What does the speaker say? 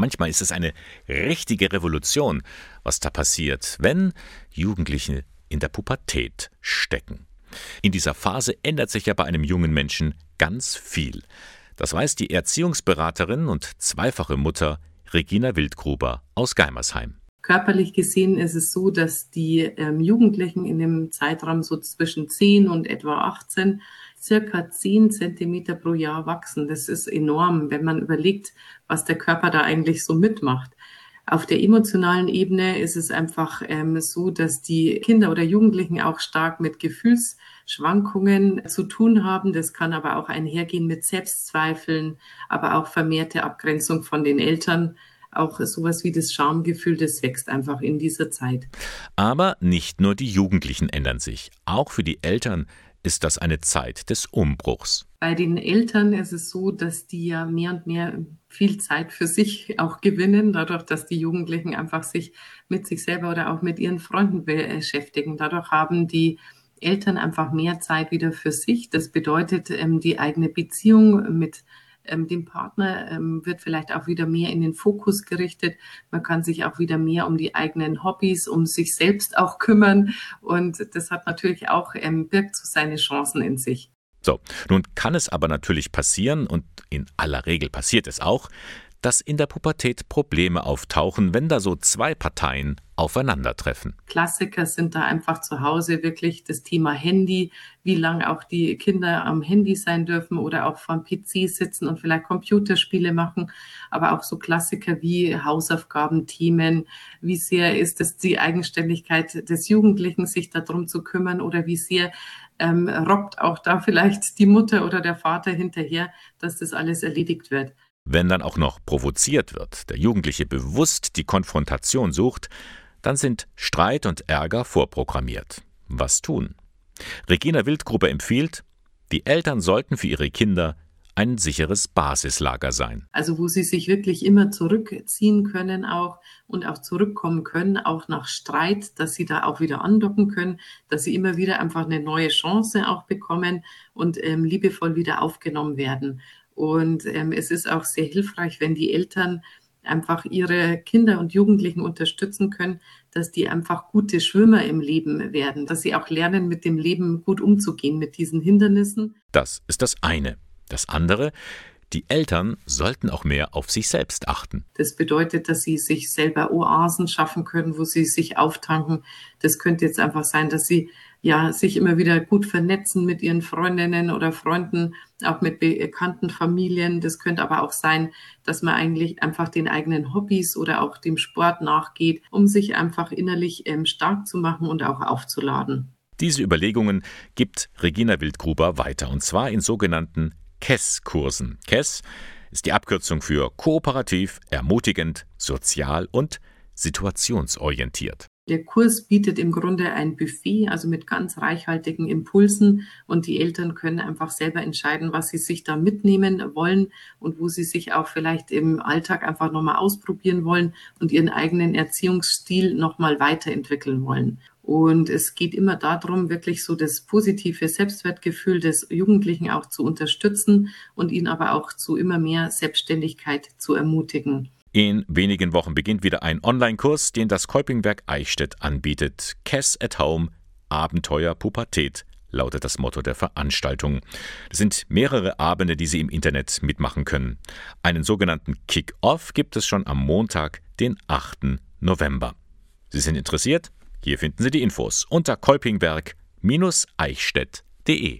Manchmal ist es eine richtige Revolution, was da passiert, wenn Jugendliche in der Pubertät stecken. In dieser Phase ändert sich ja bei einem jungen Menschen ganz viel. Das weiß die Erziehungsberaterin und zweifache Mutter Regina Wildgruber aus Geimersheim. Körperlich gesehen ist es so, dass die ähm, Jugendlichen in dem Zeitraum so zwischen 10 und etwa 18 circa 10 Zentimeter pro Jahr wachsen. Das ist enorm, wenn man überlegt, was der Körper da eigentlich so mitmacht. Auf der emotionalen Ebene ist es einfach ähm, so, dass die Kinder oder Jugendlichen auch stark mit Gefühlsschwankungen zu tun haben. Das kann aber auch einhergehen mit Selbstzweifeln, aber auch vermehrte Abgrenzung von den Eltern auch sowas wie das Schamgefühl, das wächst einfach in dieser Zeit. Aber nicht nur die Jugendlichen ändern sich. Auch für die Eltern ist das eine Zeit des Umbruchs. Bei den Eltern ist es so, dass die ja mehr und mehr viel Zeit für sich auch gewinnen, dadurch, dass die Jugendlichen einfach sich mit sich selber oder auch mit ihren Freunden beschäftigen. Dadurch haben die Eltern einfach mehr Zeit wieder für sich. Das bedeutet, ähm, die eigene Beziehung mit ähm, dem Partner ähm, wird vielleicht auch wieder mehr in den Fokus gerichtet. Man kann sich auch wieder mehr um die eigenen Hobbys, um sich selbst auch kümmern. Und das hat natürlich auch, ähm, birgt so seine Chancen in sich. So, nun kann es aber natürlich passieren, und in aller Regel passiert es auch, dass in der Pubertät Probleme auftauchen, wenn da so zwei Parteien aufeinandertreffen. Klassiker sind da einfach zu Hause wirklich das Thema Handy, wie lange auch die Kinder am Handy sein dürfen oder auch vom PC sitzen und vielleicht Computerspiele machen, aber auch so Klassiker wie Hausaufgaben, Themen, wie sehr ist es die Eigenständigkeit des Jugendlichen, sich darum zu kümmern oder wie sehr ähm, robbt auch da vielleicht die Mutter oder der Vater hinterher, dass das alles erledigt wird. Wenn dann auch noch provoziert wird, der Jugendliche bewusst die Konfrontation sucht, dann sind Streit und Ärger vorprogrammiert. Was tun? Regina Wildgruppe empfiehlt, die Eltern sollten für ihre Kinder ein sicheres Basislager sein. Also wo sie sich wirklich immer zurückziehen können auch und auch zurückkommen können, auch nach Streit, dass sie da auch wieder andocken können, dass sie immer wieder einfach eine neue Chance auch bekommen und ähm, liebevoll wieder aufgenommen werden. Und ähm, es ist auch sehr hilfreich, wenn die Eltern einfach ihre Kinder und Jugendlichen unterstützen können, dass die einfach gute Schwimmer im Leben werden, dass sie auch lernen, mit dem Leben gut umzugehen, mit diesen Hindernissen. Das ist das eine. Das andere, die Eltern sollten auch mehr auf sich selbst achten. Das bedeutet, dass sie sich selber Oasen schaffen können, wo sie sich auftanken. Das könnte jetzt einfach sein, dass sie ja, sich immer wieder gut vernetzen mit ihren Freundinnen oder Freunden, auch mit bekannten Familien. Das könnte aber auch sein, dass man eigentlich einfach den eigenen Hobbys oder auch dem Sport nachgeht, um sich einfach innerlich ähm, stark zu machen und auch aufzuladen. Diese Überlegungen gibt Regina Wildgruber weiter, und zwar in sogenannten KESS-Kursen. KESS ist die Abkürzung für kooperativ, ermutigend, sozial und situationsorientiert. Der Kurs bietet im Grunde ein Buffet, also mit ganz reichhaltigen Impulsen und die Eltern können einfach selber entscheiden, was sie sich da mitnehmen wollen und wo sie sich auch vielleicht im Alltag einfach nochmal ausprobieren wollen und ihren eigenen Erziehungsstil nochmal weiterentwickeln wollen. Und es geht immer darum, wirklich so das positive Selbstwertgefühl des Jugendlichen auch zu unterstützen und ihn aber auch zu immer mehr Selbstständigkeit zu ermutigen. In wenigen Wochen beginnt wieder ein Online-Kurs, den das Kolpingwerk Eichstätt anbietet. Cass at Home Abenteuer Pubertät lautet das Motto der Veranstaltung. Es sind mehrere Abende, die Sie im Internet mitmachen können. Einen sogenannten Kick-Off gibt es schon am Montag, den 8. November. Sie sind interessiert? Hier finden Sie die Infos unter kolpingwerk-eichstätt.de.